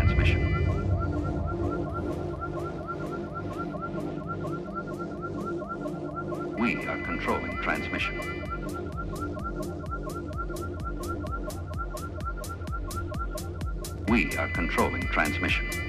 transmission. We are controlling transmission. We are controlling transmission.